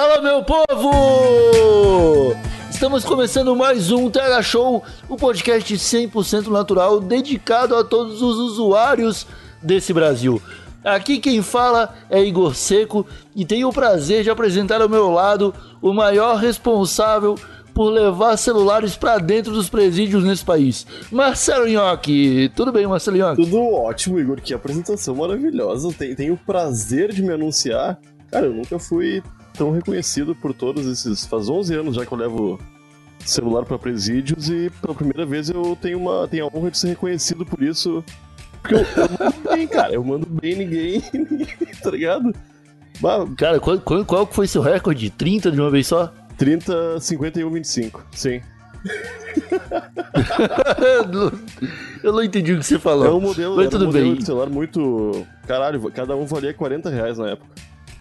Fala, meu povo! Estamos começando mais um Tega Show, o um podcast 100% natural dedicado a todos os usuários desse Brasil. Aqui quem fala é Igor Seco e tenho o prazer de apresentar ao meu lado o maior responsável por levar celulares para dentro dos presídios nesse país. Marcelo Nhoque. Tudo bem, Marcelo Nhoque? Tudo ótimo, Igor. Que apresentação maravilhosa. Tenho, tenho o prazer de me anunciar. Cara, eu nunca fui tão reconhecido por todos esses. Faz 11 anos já que eu levo celular para presídios e pela primeira vez eu tenho, uma, tenho a honra de ser reconhecido por isso. Porque eu, eu mando bem, cara. Eu mando bem ninguém, tá ligado? Mas, cara, qual, qual, qual foi seu recorde? 30 de uma vez só? 30, 51, 25. Sim. eu não entendi o que você falou. É um modelo, Mas tudo um modelo bem. de celular muito. Caralho, cada um valia 40 reais na época.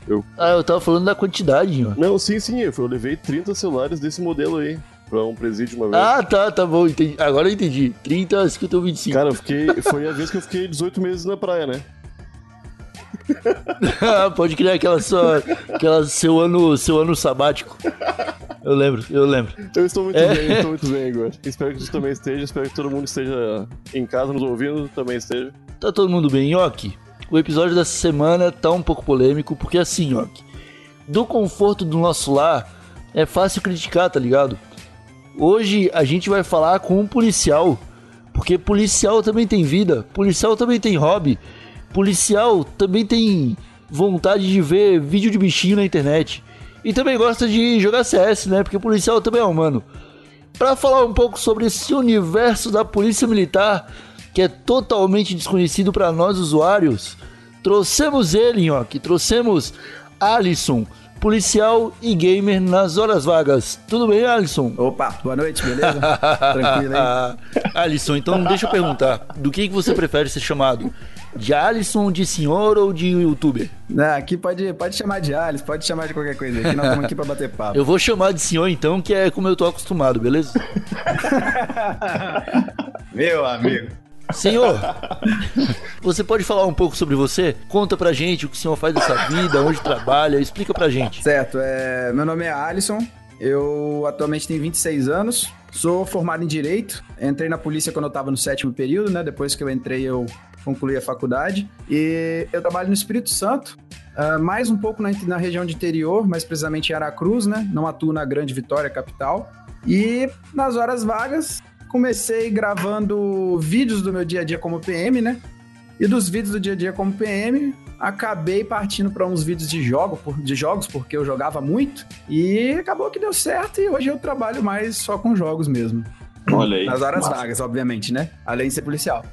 Eu... Ah, eu tava falando da quantidade, ó. Não, sim, sim, eu, eu levei 30 celulares desse modelo aí pra um presídio uma vez. Ah, tá, tá bom, entendi. Agora eu entendi. 30, 51, 25. Cara, eu fiquei. Foi a vez que eu fiquei 18 meses na praia, né? Pode criar aquela sua. aquela seu ano, seu ano sabático. Eu lembro, eu lembro. Eu estou muito é. bem, estou muito bem, Igor. Espero que você também esteja, espero que todo mundo esteja em casa nos ouvindo, também esteja. Tá todo mundo bem, Yoki? O episódio dessa semana tá um pouco polêmico, porque assim, Yoki, do conforto do nosso lar é fácil criticar, tá ligado? Hoje a gente vai falar com um policial, porque policial também tem vida, policial também tem hobby, policial também tem vontade de ver vídeo de bichinho na internet. E também gosta de jogar CS, né? Porque policial também é humano. Para falar um pouco sobre esse universo da polícia militar, que é totalmente desconhecido para nós usuários, trouxemos ele, ó, que trouxemos Alisson, policial e gamer nas horas vagas. Tudo bem, Alisson? Opa, boa noite, beleza? Tranquilo aí. Alisson, então deixa eu perguntar, do que, que você prefere ser chamado? De Alisson, de senhor ou de youtuber? Não, aqui pode, pode chamar de Alisson, pode chamar de qualquer coisa. Aqui nós estamos aqui pra bater papo. Eu vou chamar de senhor então, que é como eu tô acostumado, beleza? Meu amigo. Senhor, você pode falar um pouco sobre você? Conta pra gente o que o senhor faz dessa vida, onde trabalha, explica pra gente. Certo, é, meu nome é Alisson, eu atualmente tenho 26 anos, sou formado em Direito, entrei na polícia quando eu tava no sétimo período, né? Depois que eu entrei, eu concluí a faculdade. E eu trabalho no Espírito Santo, uh, mais um pouco na, na, região de interior, mais precisamente em Aracruz, né? Não atuo na Grande Vitória, capital. E nas horas vagas, comecei gravando vídeos do meu dia a dia como PM, né? E dos vídeos do dia a dia como PM, acabei partindo para uns vídeos de, jogo, de jogos, porque eu jogava muito. E acabou que deu certo e hoje eu trabalho mais só com jogos mesmo. Olha aí. Nas horas vagas, obviamente, né? Além de ser policial.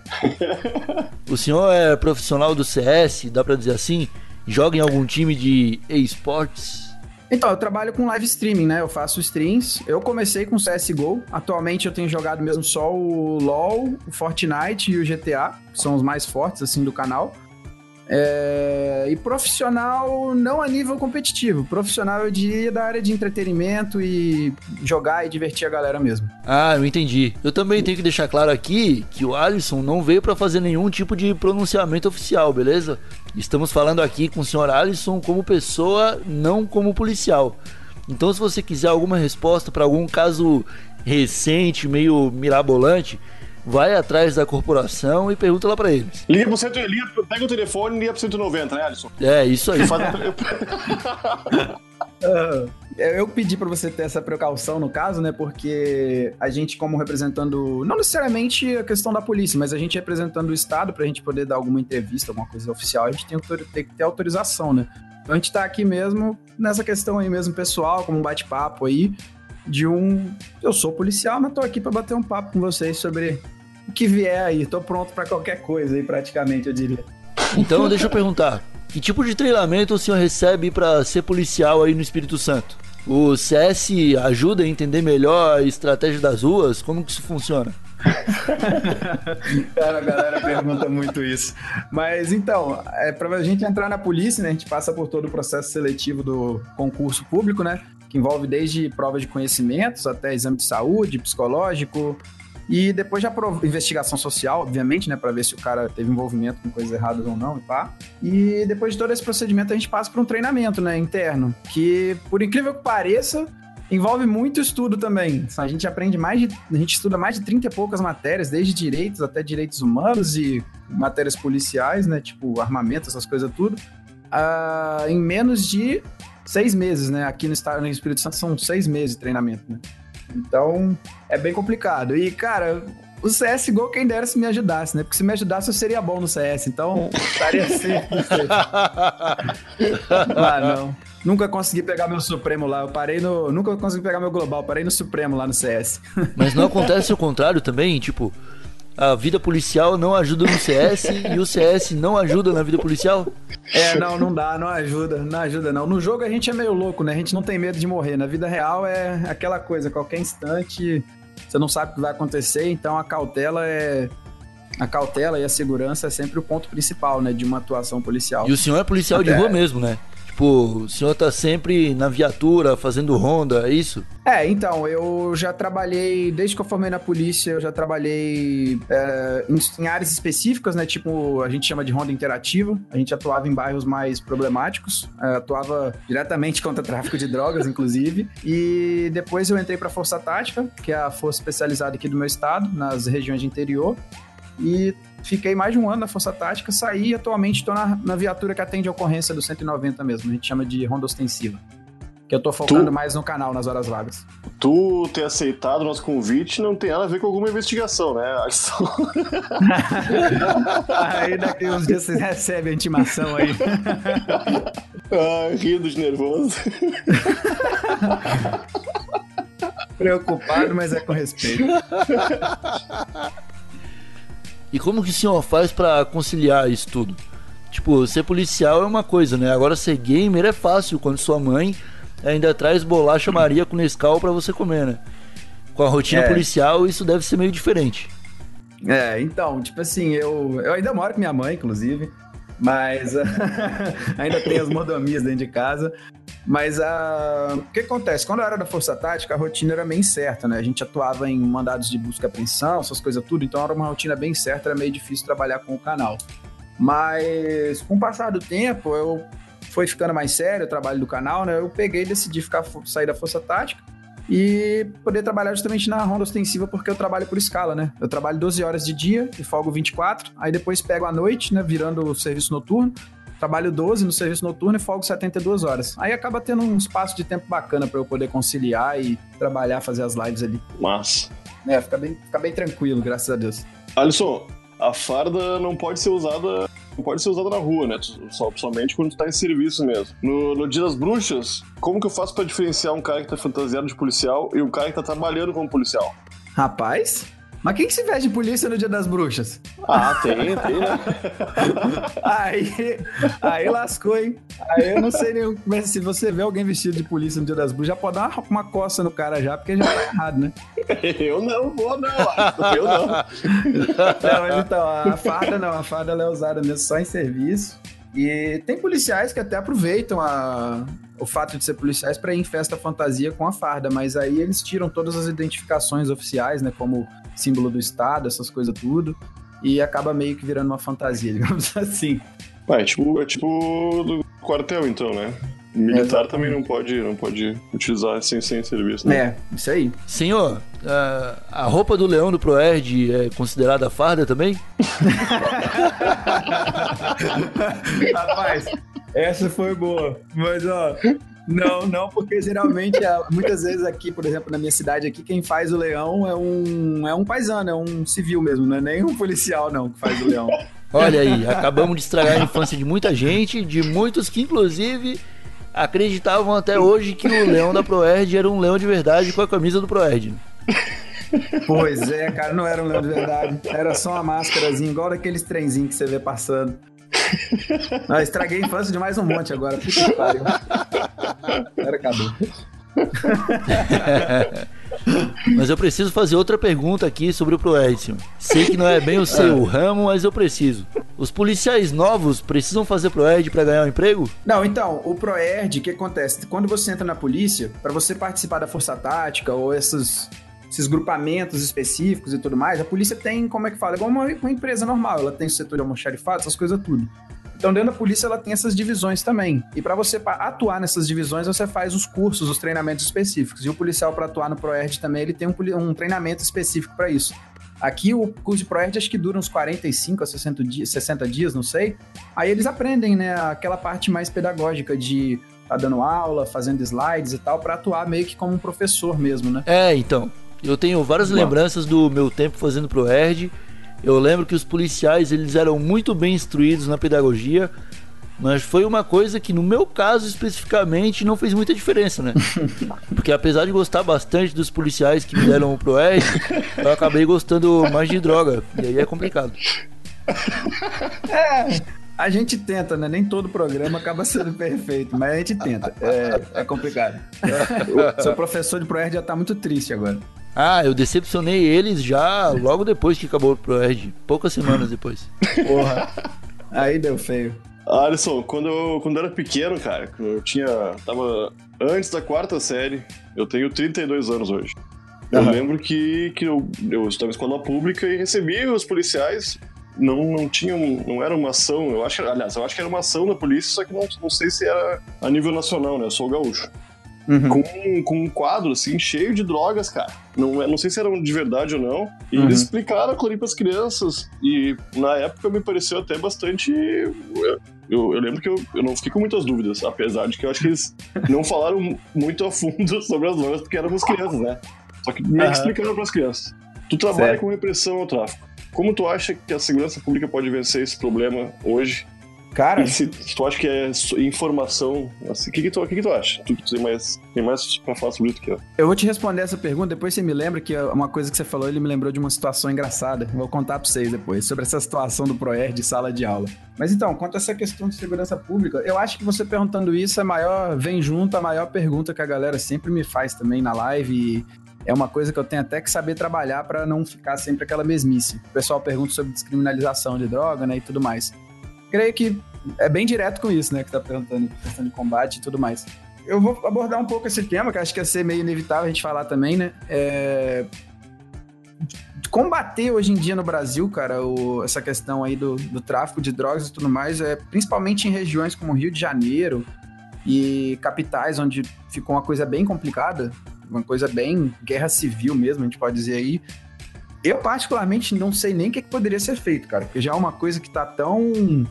o senhor é profissional do CS, dá pra dizer assim? Joga em algum time de esportes? Então, eu trabalho com live streaming, né? Eu faço streams. Eu comecei com CSGO. Atualmente eu tenho jogado mesmo só o LoL, o Fortnite e o GTA, que são os mais fortes, assim, do canal. É... E profissional não a nível competitivo. Profissional eu diria da área de entretenimento e jogar e divertir a galera mesmo. Ah, eu entendi. Eu também tenho que deixar claro aqui que o Alisson não veio para fazer nenhum tipo de pronunciamento oficial, beleza? Estamos falando aqui com o senhor Alisson como pessoa, não como policial. Então, se você quiser alguma resposta para algum caso recente, meio mirabolante, vai atrás da corporação e pergunta lá pra eles. Liga pro cento, liga, pega o telefone e liga pro 190, né, Alisson? É, isso aí. Eu pedi para você ter essa precaução no caso, né? Porque a gente, como representando, não necessariamente a questão da polícia, mas a gente representando o Estado, pra gente poder dar alguma entrevista, alguma coisa oficial, a gente tem, tem que ter autorização, né? Então a gente tá aqui mesmo nessa questão aí mesmo pessoal, como um bate-papo aí, de um. Eu sou policial, mas tô aqui para bater um papo com vocês sobre o que vier aí. Tô pronto para qualquer coisa aí, praticamente, eu diria. Então, deixa eu perguntar. Que tipo de treinamento o senhor recebe para ser policial aí no Espírito Santo? O CS ajuda a entender melhor a estratégia das ruas? Como que isso funciona? Cara, a galera pergunta muito isso. Mas então, é, pra gente entrar na polícia, né, a gente passa por todo o processo seletivo do concurso público, né? Que envolve desde prova de conhecimentos até exame de saúde, psicológico, e depois já investigação social, obviamente, né, para ver se o cara teve envolvimento com coisas erradas ou não, e pá. E depois de todo esse procedimento a gente passa por um treinamento, né, interno, que por incrível que pareça, envolve muito estudo também. A gente aprende mais de. A gente estuda mais de 30 e poucas matérias, desde direitos até direitos humanos e matérias policiais, né? Tipo, armamento, essas coisas tudo. Uh, em menos de seis meses, né? Aqui no estado no Espírito Santo são seis meses de treinamento, né? Então, é bem complicado. E, cara, o CSGO, quem dera se me ajudasse, né? Porque se me ajudasse, eu seria bom no CS. Então, estaria sempre. ah, não. Nunca consegui pegar meu Supremo lá. Eu parei no. Nunca consegui pegar meu Global. Parei no Supremo lá no CS. Mas não acontece o contrário também? Tipo, a vida policial não ajuda no CS e o CS não ajuda na vida policial? É, não, não dá, não ajuda, não ajuda não. No jogo a gente é meio louco, né? A gente não tem medo de morrer. Na vida real é aquela coisa, qualquer instante você não sabe o que vai acontecer, então a cautela é a cautela e a segurança é sempre o ponto principal, né, de uma atuação policial. E o senhor é policial Até... de rua mesmo, né? Tipo, o senhor tá sempre na viatura, fazendo ronda, é isso? É, então, eu já trabalhei, desde que eu formei na polícia, eu já trabalhei é, em, em, áreas específicas, né? Tipo, a gente chama de ronda interativa. A gente atuava em bairros mais problemáticos, é, atuava diretamente contra tráfico de drogas, inclusive. E depois eu entrei pra Força Tática, que é a força especializada aqui do meu estado, nas regiões de interior. E fiquei mais de um ano na Força Tática, saí e atualmente estou na, na, viatura que atende a ocorrência do 190 mesmo. A gente chama de ronda ostensiva. Que eu tô focando tu, mais no canal nas horas vagas. Tu ter aceitado o nosso convite não tem nada a ver com alguma investigação, né, aí daqui uns dias vocês recebem a intimação aí. ah, rindo de nervoso. Preocupado, mas é com respeito. E como que o senhor faz para conciliar isso tudo? Tipo, ser policial é uma coisa, né? Agora ser gamer é fácil quando sua mãe ainda traz bolacha Maria com Nescau para você comer, né? Com a rotina é. policial, isso deve ser meio diferente. É, então, tipo assim, eu, eu ainda moro com minha mãe, inclusive, mas ainda tem as mordomias dentro de casa. Mas a... o que acontece? Quando eu era da Força Tática, a rotina era bem certa, né? A gente atuava em mandados de busca e apreensão, essas coisas tudo, então era uma rotina bem certa, era meio difícil trabalhar com o canal. Mas com o passar do tempo, eu foi ficando mais sério o trabalho do canal, né? Eu peguei e decidi ficar, sair da Força Tática e poder trabalhar justamente na ronda ostensiva, porque eu trabalho por escala, né? Eu trabalho 12 horas de dia e folgo 24, aí depois pego a noite, né? Virando o serviço noturno, trabalho 12 no serviço noturno e folgo 72 horas. Aí acaba tendo um espaço de tempo bacana para eu poder conciliar e trabalhar, fazer as lives ali. Massa. É, fica bem, fica bem tranquilo, graças a Deus. Alisson, a farda não pode ser usada não pode ser usada na rua, né? Só, somente quando tu tá em serviço mesmo. No, no Dia das Bruxas, como que eu faço para diferenciar um cara que tá fantasiado de policial e um cara que tá trabalhando como policial? Rapaz, mas quem que se veste de polícia no Dia das Bruxas? Ah, tem, tem, né? aí, aí lascou, hein? Aí eu não sei nem mas se você vê alguém vestido de polícia no Dia das Bruxas, já pode dar uma, uma coça no cara já, porque já tá errado, né? Eu não vou, não. Eu não. não mas então, a farda não, a farda é usada mesmo só em serviço. E tem policiais que até aproveitam a, o fato de ser policiais para ir em festa fantasia com a farda, mas aí eles tiram todas as identificações oficiais, né, como símbolo do Estado, essas coisas tudo, e acaba meio que virando uma fantasia, digamos assim. Ah, é tipo, é tipo do quartel, então, né? Militar é, também não pode, não pode utilizar sem, sem serviço, né? É, isso aí. Senhor, a, a roupa do leão do Proerd é considerada farda também? Rapaz, essa foi boa. Mas, ó, não, não, porque geralmente, é, muitas vezes aqui, por exemplo, na minha cidade aqui, quem faz o leão é um, é um paisano, é um civil mesmo, não é nem um policial, não, que faz o leão. Olha aí, acabamos de estragar a infância de muita gente, de muitos que, inclusive, acreditavam até hoje que o leão da Proerd era um leão de verdade com a camisa do Proerd. Pois é, cara, não era um leão de verdade. Era só uma máscarazinha, igual daqueles trenzinhos que você vê passando. Não, estraguei a infância de mais um monte agora. Puta que pariu. Agora acabou. Mas eu preciso fazer outra pergunta aqui sobre o Proerd, senhor. Sei que não é bem o seu ramo, mas eu preciso. Os policiais novos precisam fazer Proerd para ganhar um emprego? Não, então, o ProERD, o que acontece? Quando você entra na polícia, para você participar da força tática ou essas, esses grupamentos específicos e tudo mais, a polícia tem, como é que fala? É igual uma, uma empresa normal, ela tem o setor de almoxarifado, essas coisas tudo. Então, dentro da polícia, ela tem essas divisões também. E para você atuar nessas divisões, você faz os cursos, os treinamentos específicos. E o policial, para atuar no ProERD também, ele tem um, um treinamento específico para isso. Aqui, o curso de ProERD acho que dura uns 45 a 60 dias, 60 dias, não sei. Aí eles aprendem, né, aquela parte mais pedagógica de tá dando aula, fazendo slides e tal, para atuar meio que como um professor mesmo, né? É, então. Eu tenho várias Bom. lembranças do meu tempo fazendo Proerd. Eu lembro que os policiais eles eram muito bem instruídos na pedagogia, mas foi uma coisa que no meu caso especificamente não fez muita diferença, né? Porque apesar de gostar bastante dos policiais que me deram o Proerd, eu acabei gostando mais de droga. E aí é complicado. A gente tenta, né? Nem todo programa acaba sendo perfeito, mas a gente tenta. É, é complicado. O seu professor de ProERD já tá muito triste agora. Ah, eu decepcionei eles já logo depois que acabou o Proerd, poucas semanas depois. Porra. Aí deu feio. Alisson, quando eu, quando eu era pequeno, cara, eu tinha. Tava antes da quarta série, eu tenho 32 anos hoje. Eu Aham. lembro que, que eu, eu estava em escola pública e recebi os policiais. Não, não tinham. Não era uma ação, eu acho. Aliás, eu acho que era uma ação da polícia, só que não, não sei se era a nível nacional, né? Eu sou gaúcho. Uhum. Com, com um quadro, assim, cheio de drogas, cara. Não, é- não sei se eram de verdade ou não. E Uhum. eles explicaram aquilo ali pras crianças. E na época me pareceu até bastante. Eu, eu lembro que eu, eu não fiquei com muitas dúvidas, apesar de que eu acho que eles não falaram muito a fundo sobre as drogas, porque éramos crianças, né? Só que meio que Aham. explicaram pras crianças. Tu trabalha Certo. com repressão ao tráfico. Como tu acha que a segurança pública pode vencer esse problema hoje? Cara, E se tu acha que é informação, assim, o que, que, tu, que, que tu acha? Tu, tu tem mais, tem mais pra falar sobre isso que eu. eu vou te responder essa pergunta, depois você me lembra que uma coisa que você falou, ele me lembrou de uma situação engraçada. Vou contar pra vocês depois, sobre essa situação do ProERD de sala de aula. Mas então, quanto a essa questão de segurança pública, eu acho que você perguntando isso é maior, vem junto a maior pergunta que a galera sempre me faz também na live e é uma coisa que eu tenho até que saber trabalhar pra não ficar sempre aquela mesmice. O pessoal pergunta sobre descriminalização de droga, né, e tudo mais. Creio que é bem direto com isso, né, que tá perguntando, questão de combate e tudo mais. Eu vou abordar um pouco esse tema, que acho que ia ser meio inevitável a gente falar também, né? É... Combater hoje em dia no Brasil, cara, o- essa questão aí do, do tráfico de drogas e tudo mais, é principalmente em regiões como Rio de Janeiro e capitais onde ficou uma coisa bem complicada, uma coisa bem guerra civil mesmo, a gente pode dizer aí. Eu, particularmente, não sei nem o que, que poderia ser feito, cara, porque já é uma coisa que tá tão.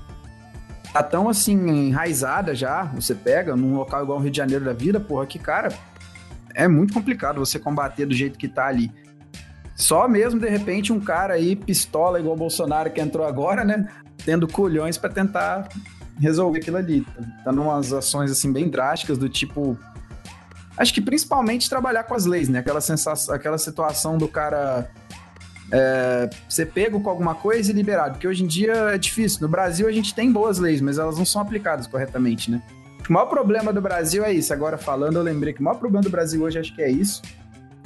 tá tão assim, enraizada já. Você pega num local igual o Rio de Janeiro da vida, porra, que, cara, é muito complicado você combater do jeito que tá ali. Só mesmo, de repente, um cara aí, pistola igual o Bolsonaro que entrou agora, né? Tendo culhões pra tentar resolver aquilo ali. Tá numas ações, assim, bem drásticas, do tipo. Acho que principalmente trabalhar com as leis, né? Aquela, sensação, aquela situação do cara é, ser pego com alguma coisa e liberado. Porque hoje em dia é difícil. No Brasil a gente tem boas leis, mas elas não são aplicadas corretamente, né? O maior problema do Brasil é isso. Agora falando, eu lembrei que o maior problema do Brasil hoje acho que é isso.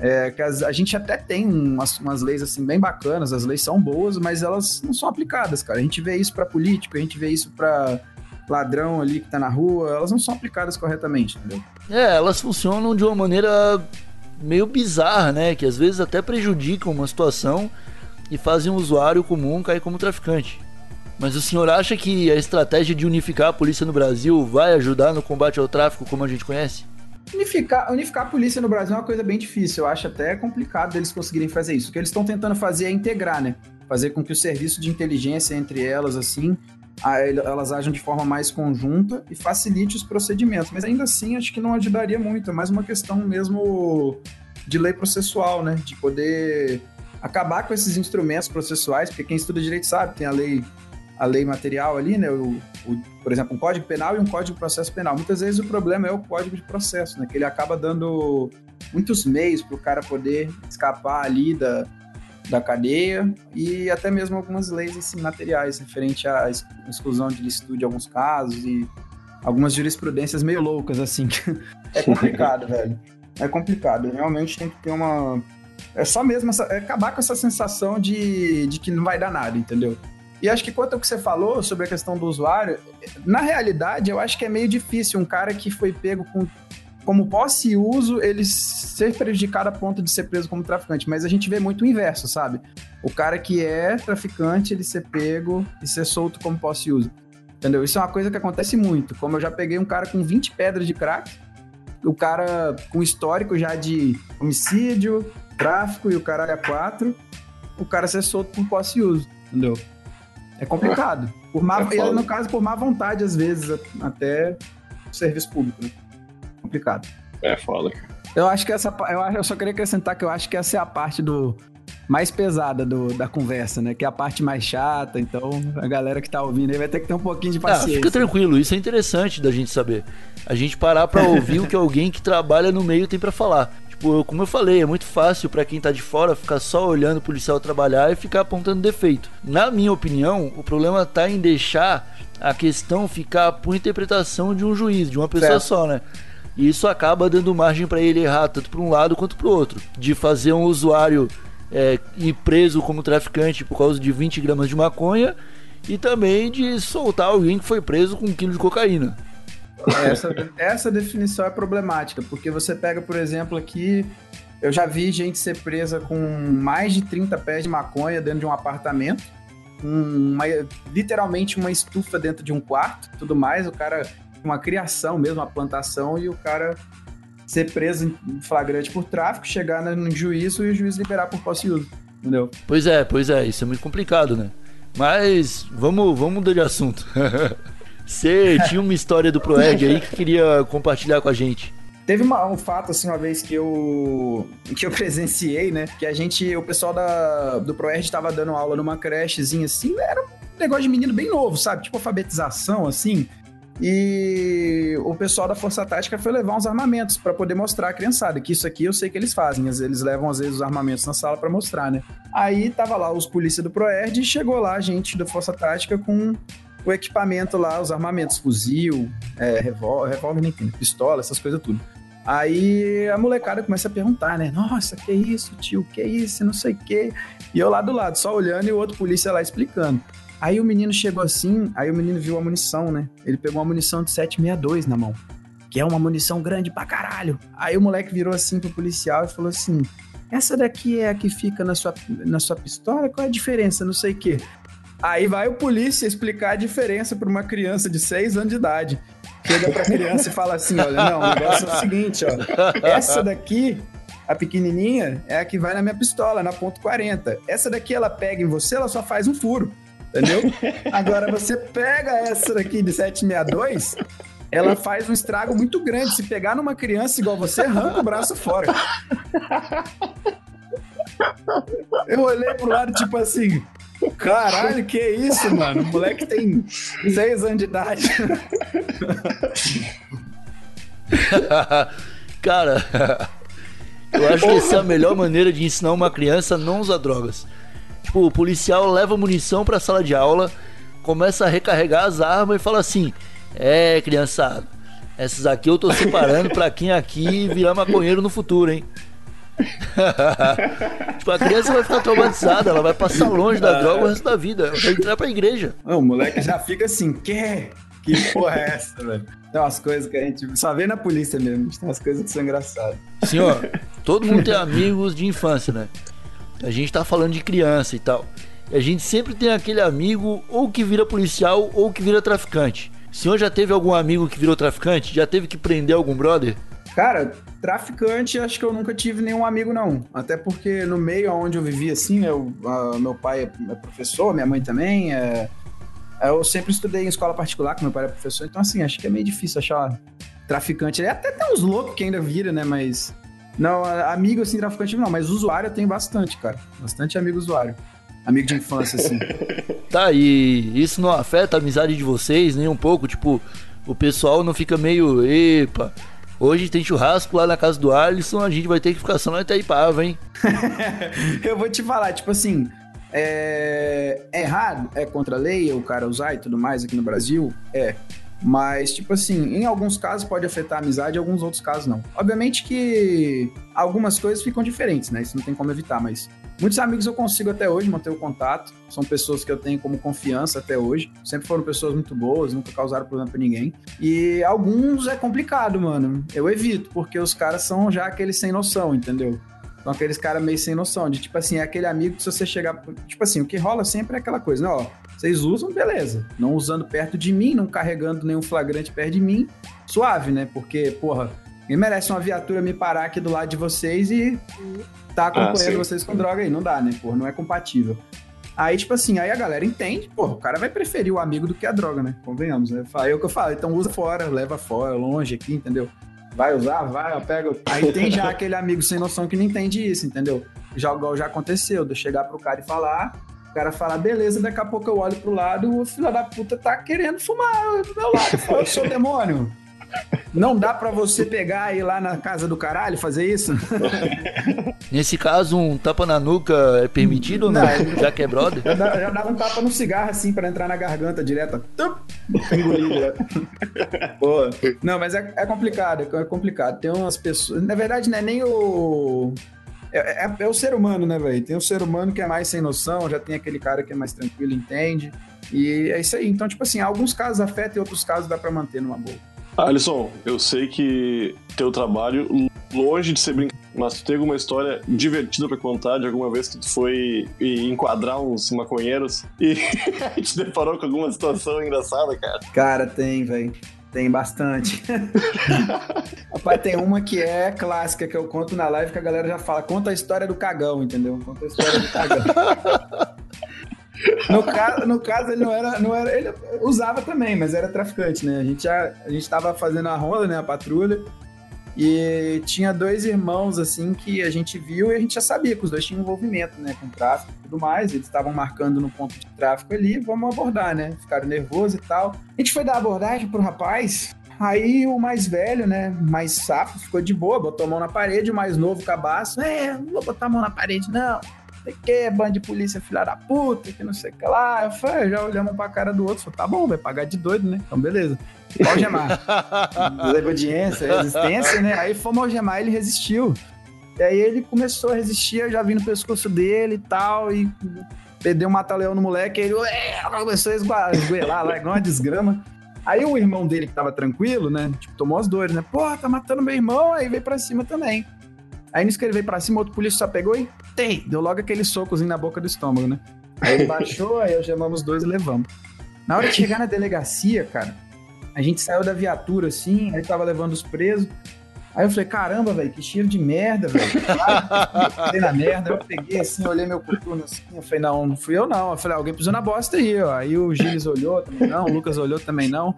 É que as- a gente até tem umas, umas leis assim bem bacanas, as leis são boas, mas elas não são aplicadas, cara. A gente vê isso pra político, a gente vê isso pra ladrão ali que tá na rua, elas não são aplicadas corretamente, entendeu? É, elas funcionam de uma maneira meio bizarra, né? Que às vezes até prejudicam uma situação e fazem o usuário comum cair como traficante. Mas o senhor acha que a estratégia de unificar a polícia no Brasil vai ajudar no combate ao tráfico como a gente conhece? Unificar, unificar a polícia no Brasil é uma coisa bem difícil. Eu acho até complicado eles conseguirem fazer isso. O que eles estão tentando fazer é integrar, né? Fazer com que o serviço de inteligência entre elas, assim, elas ajam de forma mais conjunta e facilite os procedimentos. Mas ainda assim, acho que não ajudaria muito. É mais uma questão mesmo de lei processual, né? De poder acabar com esses instrumentos processuais, porque quem estuda direito sabe, tem a lei a lei material ali, né? O, o- por exemplo, um código penal e um código de processo penal. Muitas vezes o problema é o código de processo, né? Que ele acaba dando muitos meios para o cara poder escapar ali da, da cadeia e até mesmo algumas leis assim, materiais referente à exclusão de licitude em alguns casos e algumas jurisprudências meio loucas, assim. é complicado, velho. É complicado. Realmente tem que ter uma. É só mesmo essa... é acabar com essa sensação de, de que não vai dar nada, entendeu? E acho que quanto ao que você falou sobre a questão do usuário, na realidade, eu acho que é meio difícil um cara que foi pego com como posse e uso, ele ser prejudicado a ponto de ser preso como traficante. Mas a gente vê muito o inverso, sabe? O cara que é traficante, ele ser pego e ser solto como posse e uso. Entendeu? Isso é uma coisa que acontece muito. Como eu já peguei um cara com 20 pedras de crack, o cara com histórico já de homicídio, tráfico e o caralho a quatro, o cara ser solto por posse e uso, entendeu? É complicado. Por má, é no caso, por má vontade, às vezes, até serviço público, né? Complicado. É foda, cara. Eu acho que essa. Eu, eu só queria acrescentar que eu acho que essa é a parte do. Mais pesada do, da conversa, né? Que é a parte mais chata. Então, a galera que tá ouvindo aí vai ter que ter um pouquinho de paciência. Ah, fica tranquilo, isso é interessante da gente saber. A gente parar pra ouvir o que alguém que trabalha no meio tem para falar. Tipo, como eu falei, é muito fácil para quem tá de fora ficar só olhando o policial trabalhar e ficar apontando defeito. Na minha opinião, o problema tá em deixar a questão ficar por interpretação de um juiz, de uma pessoa certo. só, né? E isso acaba dando margem para ele errar tanto para um lado quanto para o outro. De fazer um usuário é, ir preso como traficante por causa de 20 gramas de maconha e também de soltar alguém que foi preso com um quilo de cocaína. Essa, essa definição é problemática, porque você pega, por exemplo, aqui. Eu já vi gente ser presa com mais de 30 pés de maconha dentro de um apartamento. Uma, literalmente uma estufa dentro de um quarto, tudo mais. O cara uma criação mesmo, uma plantação, e o cara ser preso em flagrante por tráfico, chegar no juízo e o juiz liberar por posse e uso. Entendeu? Pois é, pois é, isso é muito complicado, né? Mas vamos, vamos mudar de assunto. Você tinha uma história do Proerd aí que queria compartilhar com a gente. Teve uma, um fato, assim, uma vez que eu, que eu presenciei, né? Que a gente, o pessoal da, do Proerd estava dando aula numa crechezinha, assim, era um negócio de menino bem novo, sabe? Tipo alfabetização, assim. E o pessoal da Força Tática foi levar uns armamentos para poder mostrar a criançada, que isso aqui eu sei que eles fazem, eles levam às vezes os armamentos na sala para mostrar, né? Aí tava lá os polícia do Proerd e chegou lá a gente da Força Tática com o equipamento lá, os armamentos, fuzil, é, revólver, revólver nem pistola, essas coisas tudo. Aí a molecada começa a perguntar, né? Nossa, que isso, tio? Que isso? Não sei o quê. E eu lá do lado, só olhando e o outro polícia lá explicando. Aí o menino chegou assim, aí o menino viu a munição, né? Ele pegou uma munição de 762 na mão, que é uma munição grande pra caralho. Aí o moleque virou assim pro policial e falou assim: Essa daqui é a que fica na sua, na sua pistola? Qual é a diferença? Não sei o quê. Aí vai o polícia explicar a diferença para uma criança de 6 anos de idade. Chega pra criança e fala assim: olha, não, o negócio é o seguinte, ó. Essa daqui, a pequenininha, é a que vai na minha pistola, na ponto .40. Essa daqui ela pega em você, ela só faz um furo. Entendeu? Agora você pega essa daqui de 762, ela faz um estrago muito grande. Se pegar numa criança igual você, arranca o braço fora. Eu olhei pro lado, tipo assim, caralho, que isso, mano? O moleque tem 6 anos de idade. Cara, eu acho que essa é a melhor maneira de ensinar uma criança a não usar drogas. Tipo, o policial leva munição pra sala de aula, começa a recarregar as armas e fala assim: É, criançada, essas aqui eu tô separando pra quem aqui virar maconheiro no futuro, hein? tipo, a criança vai ficar traumatizada, ela vai passar longe da droga o resto da vida, ela vai entrar pra igreja. o moleque já fica assim, que? Que porra é essa, velho? Tem umas coisas que a gente só vê na polícia mesmo, tem umas coisas que são engraçadas. Senhor, todo mundo tem amigos de infância, né? A gente tá falando de criança e tal. E a gente sempre tem aquele amigo ou que vira policial ou que vira traficante. O senhor já teve algum amigo que virou traficante? Já teve que prender algum brother? Cara, traficante acho que eu nunca tive nenhum amigo, não. Até porque no meio onde eu vivi, assim, eu, uh, meu pai é professor, minha mãe também. É, eu sempre estudei em escola particular, com meu pai é professor, então assim, acho que é meio difícil achar traficante. Até tem uns loucos que ainda vira, né? Mas não, amigo assim, traficante não, mas usuário eu tenho bastante, cara. Bastante amigo usuário. Amigo de infância, assim. tá, e isso não afeta a amizade de vocês nem um pouco? Tipo, o pessoal não fica meio, epa, Hoje tem churrasco lá na casa do Alisson, a gente vai ter que ficar só na Itaipava, hein? eu vou te falar, tipo assim, é... é errado, é contra a lei o cara usar e tudo mais aqui no Brasil? É. Mas, tipo assim, em alguns casos pode afetar a amizade, em alguns outros casos não. Obviamente que algumas coisas ficam diferentes, né? Isso não tem como evitar, mas muitos amigos eu consigo até hoje manter o contato. São pessoas que eu tenho como confiança até hoje. Sempre foram pessoas muito boas, nunca causaram problema pra ninguém. E alguns é complicado, mano. Eu evito, porque os caras são já aqueles sem noção, entendeu? São aqueles caras meio sem noção, de tipo assim, é aquele amigo que se você chegar. Tipo assim, o que rola sempre é aquela coisa, né? Ó, vocês usam, beleza. Não usando perto de mim, não carregando nenhum flagrante perto de mim, suave, né? Porque, porra, quem merece uma viatura me parar aqui do lado de vocês e tá acompanhando ah, vocês com droga aí? Não dá, né? Porra, não é compatível. Aí, tipo assim, aí a galera entende, porra, o cara vai preferir o amigo do que a droga, né? Convenhamos, né? Aí é o que eu falo, então usa fora, leva fora, longe aqui, entendeu? Vai usar, vai, eu pego. Aí tem já aquele amigo sem noção que não entende isso, entendeu? Já, já aconteceu, de eu chegar pro cara e falar, o cara fala, beleza, daqui a pouco eu olho pro lado, o filho da puta tá querendo fumar do meu lado. Eu sou demônio. Não dá para você pegar e ir lá na casa do caralho fazer isso? Nesse caso, um tapa na nuca é permitido ou não? não? Já que é brother? Já, dá, já dava um tapa no cigarro assim para entrar na garganta direto. Engolir direto. Boa. Não, mas é, é complicado, é complicado. Tem umas pessoas. Na verdade, não é nem o é, é, é, o ser humano, né, velho? Tem o ser humano que é mais sem noção, já tem aquele cara que é mais tranquilo, entende. E é isso aí. Então, tipo assim, alguns casos afetam e outros casos dá para manter numa boa. Alisson, eu sei que teu trabalho, longe de ser brincadeira, mas tu tem alguma história divertida para contar de alguma vez que tu foi enquadrar uns maconheiros e gente deparou com alguma situação engraçada, cara? Cara, tem, velho. Tem bastante. Rapaz, tem uma que é clássica, que eu conto na live, que a galera já fala, conta a história do cagão, entendeu? Conta a história do cagão. No caso, no caso, ele não era, não era. Ele usava também, mas era traficante, né? A gente já. A gente tava fazendo a ronda, né? A patrulha. E tinha dois irmãos, assim, que a gente viu e a gente já sabia que os dois tinham envolvimento, né? Com tráfico e tudo mais. Eles estavam marcando no ponto de tráfico ali, vamos abordar, né? Ficaram nervosos e tal. A gente foi dar abordagem pro rapaz. Aí o mais velho, né, mais sapo, ficou de boa, botou a mão na parede, o mais novo cabaço, é, não vou botar a mão na parede, não sei o que, bando de polícia filha da puta, que não sei o que lá. Eu falei, já olhamos pra cara do outro, falei, tá bom, vai pagar de doido, né? Então, beleza. Algemar. Desobediência, resistência, né? Aí fomos algemar, ele resistiu. E aí ele começou a resistir, eu já vi no pescoço dele e tal, e perdeu um mata-leão no moleque, ele começou a esgoelar lá, igual uma desgrama. Aí o irmão dele, que tava tranquilo, né? Tipo, tomou as dores, né? Pô, tá matando meu irmão, aí veio pra cima também. Aí ele veio pra cima, outro polícia só pegou e tem, deu logo aquele socozinho na boca do estômago, né? Aí ele baixou, aí eu chamamos os dois e levamos. Na hora de chegar na delegacia, cara, a gente saiu da viatura assim, aí tava levando os presos. Aí eu falei, caramba, velho, que cheiro de merda, velho. Fiquei na merda. Eu peguei assim, olhei meu coturno assim. Eu falei, não, não fui eu não. Eu falei, alguém pisou na bosta aí, ó. Aí o Gilles olhou também não, o Lucas olhou também não.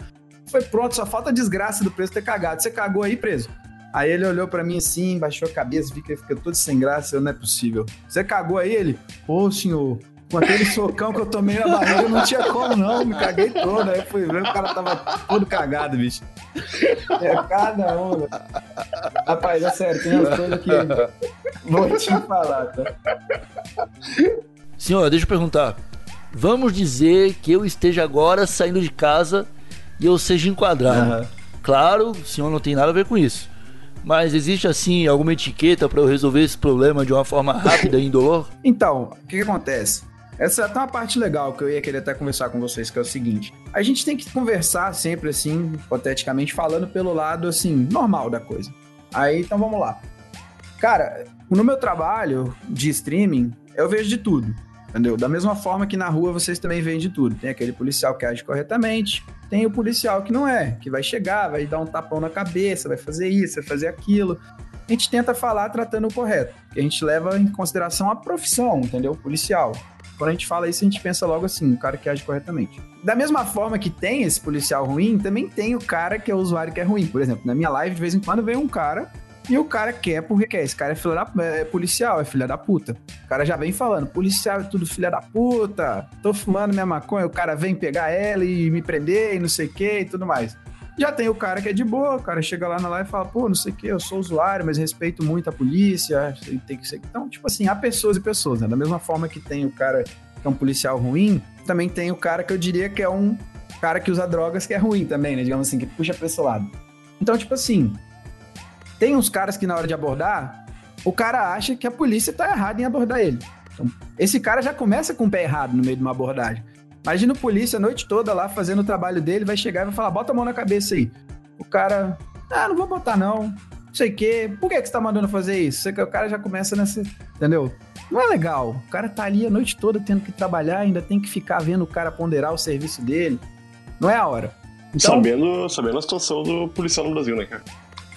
Foi pronto, só falta a desgraça do preso ter cagado. Você cagou aí, preso? Aí ele olhou para mim assim, baixou a cabeça, vi que ele ficou todo sem graça. Eu, não é possível. Você cagou aí? Ele, pô, senhor, com aquele socão que eu tomei na barriga, não tinha como não, me caguei todo. Aí fui ver, o cara tava todo cagado, bicho. É cada um. Rapaz, é sério, tem umas coisas que vou te falar, tá? Senhor, deixa eu perguntar. Vamos dizer que eu esteja agora saindo de casa e eu seja enquadrado. Uhum. Claro, o senhor não tem nada a ver com isso. Mas existe assim alguma etiqueta para eu resolver esse problema de uma forma rápida e indolor? Então, o que, que acontece? Essa é até uma parte legal que eu ia querer até conversar com vocês, que é o seguinte: a gente tem que conversar sempre assim, hipoteticamente falando pelo lado assim, normal da coisa. Aí, então vamos lá. Cara, no meu trabalho de streaming, eu vejo de tudo. Entendeu? Da mesma forma que na rua vocês também veem de tudo. Tem aquele policial que age corretamente, tem o policial que não é, que vai chegar, vai dar um tapão na cabeça, vai fazer isso, vai fazer aquilo. A gente tenta falar tratando o correto. A gente leva em consideração a profissão, entendeu? Policial. Quando a gente fala isso, a gente pensa logo assim, o cara que age corretamente. Da mesma forma que tem esse policial ruim, também tem o cara que é o usuário que é ruim. Por exemplo, na minha live, de vez em quando, vem um cara e o cara quer porque quer. Esse cara é, filho da, é policial, é filha da puta. O cara já vem falando, policial é tudo filha da puta, tô fumando minha maconha, o cara vem pegar ela e me prender e não sei o que e tudo mais. Já tem o cara que é de boa, o cara chega lá na live e fala, pô, não sei o que, eu sou usuário, mas respeito muito a polícia, tem que ser. Então, tipo assim, há pessoas e pessoas, né? Da mesma forma que tem o cara que é um policial ruim, também tem o cara que eu diria que é um cara que usa drogas que é ruim também, né? Digamos assim, que puxa pra esse lado. Então, tipo assim, tem uns caras que na hora de abordar, o cara acha que a polícia tá errada em abordar ele. Então, esse cara já começa com o pé errado no meio de uma abordagem. Imagina o polícia a noite toda lá fazendo o trabalho dele, vai chegar e vai falar: bota a mão na cabeça aí. O cara, ah, não vou botar não. Não sei o quê. Por que, que você tá mandando fazer isso? O cara já começa nessa. Entendeu? Não é legal. O cara tá ali a noite toda tendo que trabalhar, ainda tem que ficar vendo o cara ponderar o serviço dele. Não é a hora. Então, sabendo, sabendo a situação do policial no Brasil, né, cara?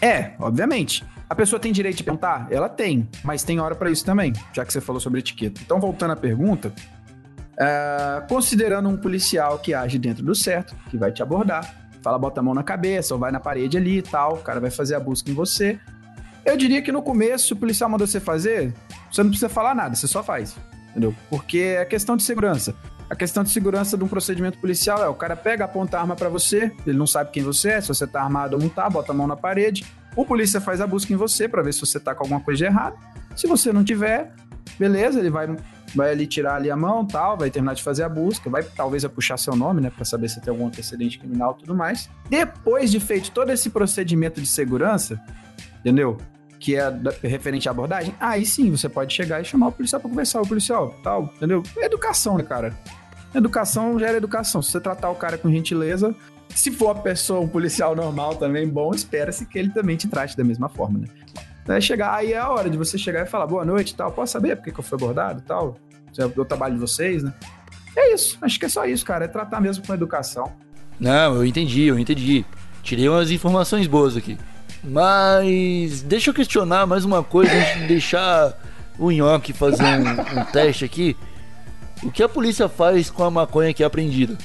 É, obviamente. A pessoa tem direito de perguntar? Ela tem, mas tem hora para isso também, já que você falou sobre etiqueta. Então, voltando à pergunta, Uh, considerando um policial que age dentro do certo, que vai te abordar, fala, bota a mão na cabeça, ou vai na parede ali e tal, o cara vai fazer a busca em você. Eu diria que no começo, o policial mandou você fazer, você não precisa falar nada, você só faz, entendeu? Porque é questão de segurança. A questão de segurança de um procedimento policial é o cara pega, aponta a arma para você, ele não sabe quem você é, se você tá armado ou não tá, bota a mão na parede. O polícia faz a busca em você para ver se você tá com alguma coisa de errado. Se você não tiver, beleza, ele vai vai ali tirar ali a mão, tal, vai terminar de fazer a busca, vai talvez vai puxar seu nome, né, para saber se tem algum antecedente criminal tudo mais. Depois de feito todo esse procedimento de segurança, entendeu? Que é referente à abordagem, aí sim você pode chegar e chamar o policial para conversar, o policial, tal, entendeu? Educação, né, cara? Educação gera educação. Se você tratar o cara com gentileza, se for a pessoa, um policial normal também, bom, espera-se que ele também te trate da mesma forma, né? Né, chegar, aí é a hora de você chegar e falar boa noite e tal. Posso saber por que, que eu fui abordado e tal? É o trabalho de vocês, né? É isso, acho que é só isso, cara. É tratar mesmo com educação. Não, eu entendi, eu entendi. Tirei umas informações boas aqui. Mas deixa eu questionar mais uma coisa antes de deixar o Nhoque fazer um, um, teste aqui. O que a polícia faz com a maconha que é apreendida?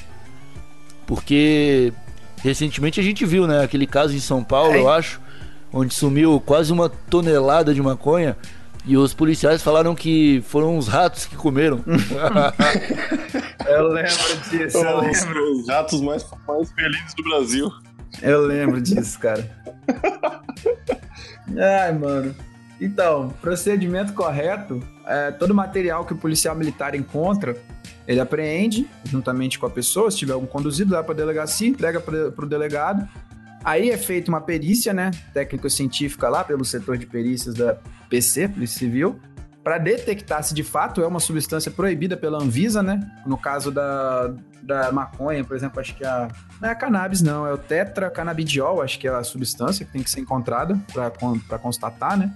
Porque recentemente a gente viu, né, aquele caso em São Paulo, é. eu acho, onde sumiu quase uma tonelada de maconha. E os policiais falaram que foram os ratos que comeram. eu lembro disso, eu lembro. Os ratos mais, mais felizes do Brasil. Eu lembro disso, cara. Ai, mano. Então, procedimento correto, é, todo material que o policial militar encontra, ele apreende juntamente com a pessoa, se tiver algum conduzido, dá para delegacia, entrega para o delegado. Aí é feita uma perícia, né, técnico-científica lá pelo setor de perícias da PC, Polícia Civil, para detectar se de fato é uma substância proibida pela Anvisa, né? No caso da, da maconha, por exemplo, acho que a. Não é a cannabis, não, é o tetracanabidiol, acho que é a substância que tem que ser encontrada para constatar, né?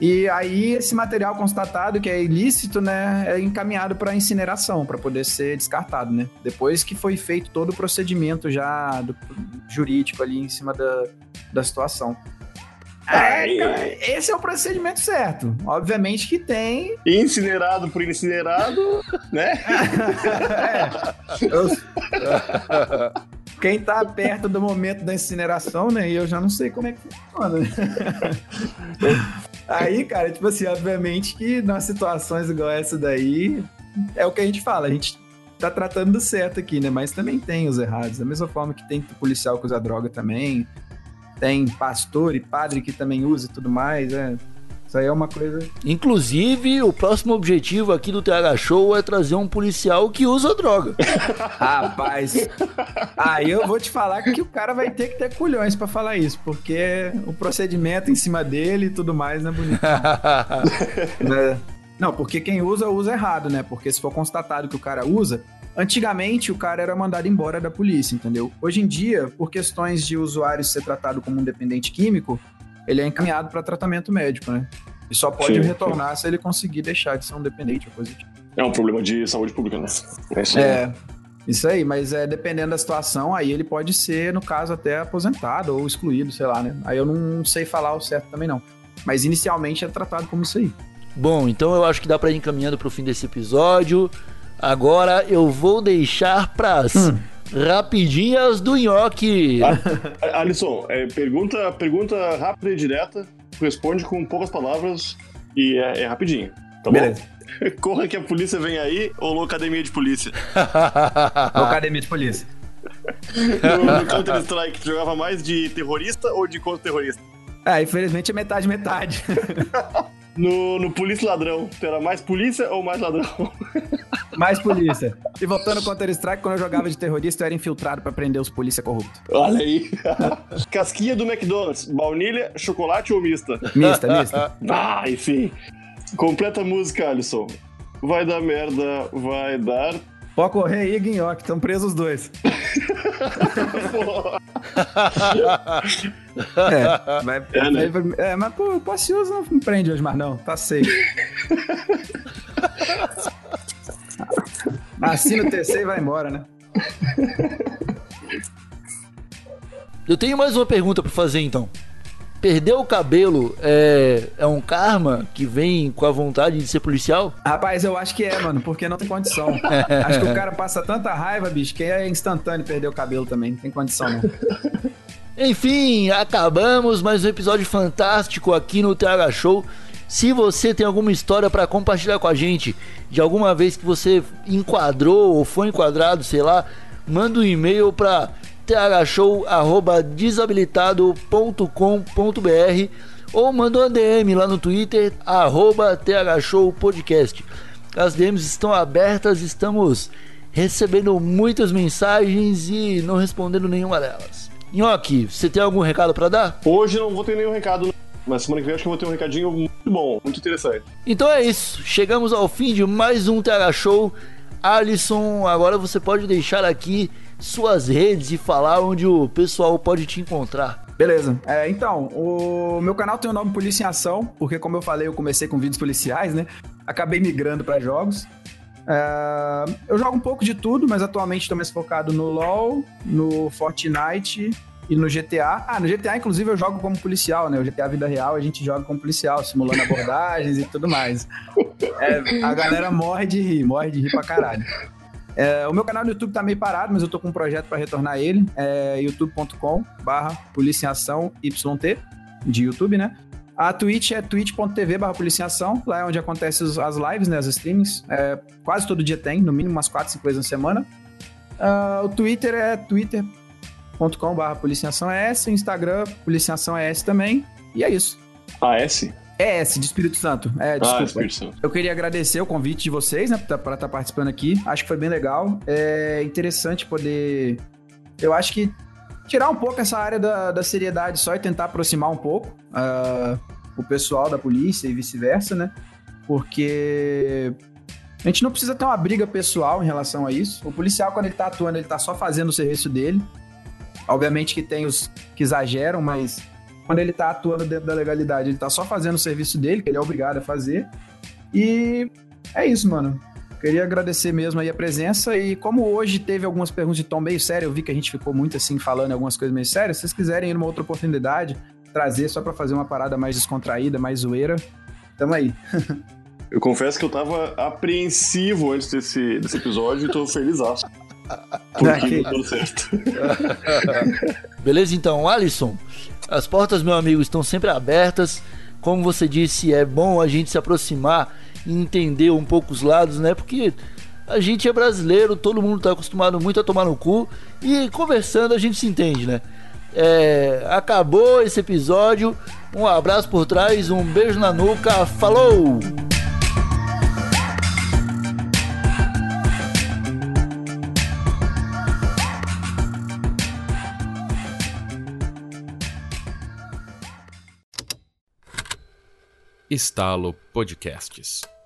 E aí esse material constatado que é ilícito, né, é encaminhado para incineração, para poder ser descartado, né? Depois que foi feito todo o procedimento já do, jurídico ali em cima da, da situação. É, esse é o procedimento certo. Obviamente que tem. Incinerado por incinerado, né? é. Eu... Quem tá perto do momento da incineração, né? E eu já não sei como é que funciona. Né? Aí, cara, tipo assim, obviamente que nas situações igual essa daí, é o que a gente fala, a gente tá tratando do certo aqui, né? Mas também tem os errados. Da mesma forma que tem policial que usa droga também, tem pastor e padre que também usa e tudo mais, é. Isso aí é uma coisa. Inclusive, o próximo objetivo aqui do TH Show é trazer um policial que usa droga. Rapaz, aí eu vou te falar que o cara vai ter que ter culhões para falar isso, porque o procedimento em cima dele e tudo mais não é bonito. Né? Não, porque quem usa, usa errado, né? Porque se for constatado que o cara usa, Antigamente, o cara era mandado embora da polícia, entendeu? Hoje em dia, por questões de usuário ser tratado como um dependente químico, ele é encaminhado para tratamento médico, né? E só pode Sim, retornar se ele conseguir deixar de ser um dependente ou coisa tipo. É um problema de saúde pública, né? É isso aí. É, isso aí, mas é dependendo da situação, aí ele pode ser, no caso, até aposentado ou excluído, sei lá, né? Aí eu não sei falar o certo também não. Mas inicialmente é tratado como isso aí. Bom, então eu acho que dá para ir encaminhando para o fim desse episódio. Agora eu vou deixar pras hum. Rapidinhas do nhoque. Ah, Alisson, é, pergunta, pergunta rápida e direta, responde com poucas palavras e é, é rapidinho. Tá Beleza. bom? Corra que a polícia vem aí ou academia de polícia? academia de polícia. No, no Counter-Strike, tu jogava mais de terrorista ou de contra-terrorista? É, infelizmente é metade, metade. No, no Polícia Ladrão, tu era mais polícia ou mais ladrão? Mais polícia. E voltando ao Counter-Strike, quando eu jogava de terrorista, eu era infiltrado pra prender os polícia corruptos. Olha aí. Casquinha do McDonald's, baunilha, chocolate ou mista? Mista, mista. Ah, enfim. Completa a música, Alisson. Vai dar merda, vai dar. Pode correr aí, Guinhoque, estão presos os dois. É, vai, É, né? vai- é, mas pô, o Pocioso não me prende hoje mais não, tá safe. Assina o TC e vai embora, né? Eu tenho mais uma pergunta pra fazer então. Perder o cabelo é, é um karma que vem com a vontade de ser policial? Rapaz, eu acho que é, mano, porque não tem condição. acho que o cara passa tanta raiva, bicho, que é instantâneo perder o cabelo também. Não tem condição, não. Enfim, acabamos mais um episódio fantástico aqui no TH Show. Se você tem alguma história pra compartilhar com a gente, de alguma vez que você enquadrou ou foi enquadrado, sei lá, manda um e-mail pra thshow@desabilitado.com.br ou manda uma DM lá no Twitter thshowpodcast. As DMs estão abertas, estamos recebendo muitas mensagens e não respondendo nenhuma delas. Nhoque, você tem algum recado pra dar? Hoje não vou ter nenhum recado. Mas semana que vem acho que eu vou ter um recadinho muito bom, muito interessante. Então é isso, chegamos ao fim de mais um TH Show. Alisson, agora você pode deixar aqui suas redes e falar onde o pessoal pode te encontrar. Beleza. É, então, o meu canal tem o nome Polícia em Ação, porque como eu falei, eu comecei com vídeos policiais, né? Acabei migrando pra jogos. É, eu jogo um pouco de tudo, mas atualmente estou mais focado no LoL, no Fortnite e no GTA. Ah, no GTA, inclusive, eu jogo como policial, né? O GTA Vida Real a gente joga como policial, simulando abordagens e tudo mais. É, a galera morre de rir, morre de rir pra caralho. É, o meu canal no YouTube tá meio parado, mas eu tô com um projeto para retornar ele. É youtube.com barra Polícia em Ação YT, de YouTube, né? A Twitch é twitch.tv barra Polícia em Ação, lá é onde acontecem as lives, né, as streamings. É, quase todo dia tem, no mínimo umas 4, 5 vezes na semana. Ah, o Twitter é twitter.com barra Polícia em Ação ES, o Instagram Polícia em Ação ES também. E é isso. AS? ES, de Espírito Santo. É, Ah, desculpa. Espírito Santo. Eu queria agradecer o convite de vocês, né, para estar participando aqui. Acho que foi bem legal. É interessante poder. Eu acho que tirar um pouco essa área da, da seriedade só e tentar aproximar um pouco ah, o pessoal da polícia e vice-versa, né? Porque a gente não precisa ter uma briga pessoal em relação a isso. O policial, quando ele tá atuando, ele tá só fazendo o serviço dele. Obviamente que tem os que exageram, mas quando ele tá atuando dentro da legalidade, ele tá só fazendo o serviço dele, que ele é obrigado a fazer. E é isso, mano. Queria agradecer mesmo aí a presença e como hoje teve algumas perguntas de tom meio sério, eu vi que a gente ficou muito assim falando algumas coisas meio sérias, se vocês quiserem ir numa outra oportunidade, trazer só pra fazer uma parada mais descontraída, mais zoeira, tamo aí. Eu confesso que eu tava apreensivo antes desse, desse episódio e tô feliz. Tudo certo. Beleza, então, Alisson, as portas, meu amigo, estão sempre abertas. Como você disse, é bom a gente se aproximar e entender um pouco os lados, né? Porque a gente é brasileiro, todo mundo tá acostumado muito a tomar no cu e conversando a gente se entende, né? É, acabou esse episódio. Um abraço por trás, um beijo na nuca. Falou! Estalo Podcasts.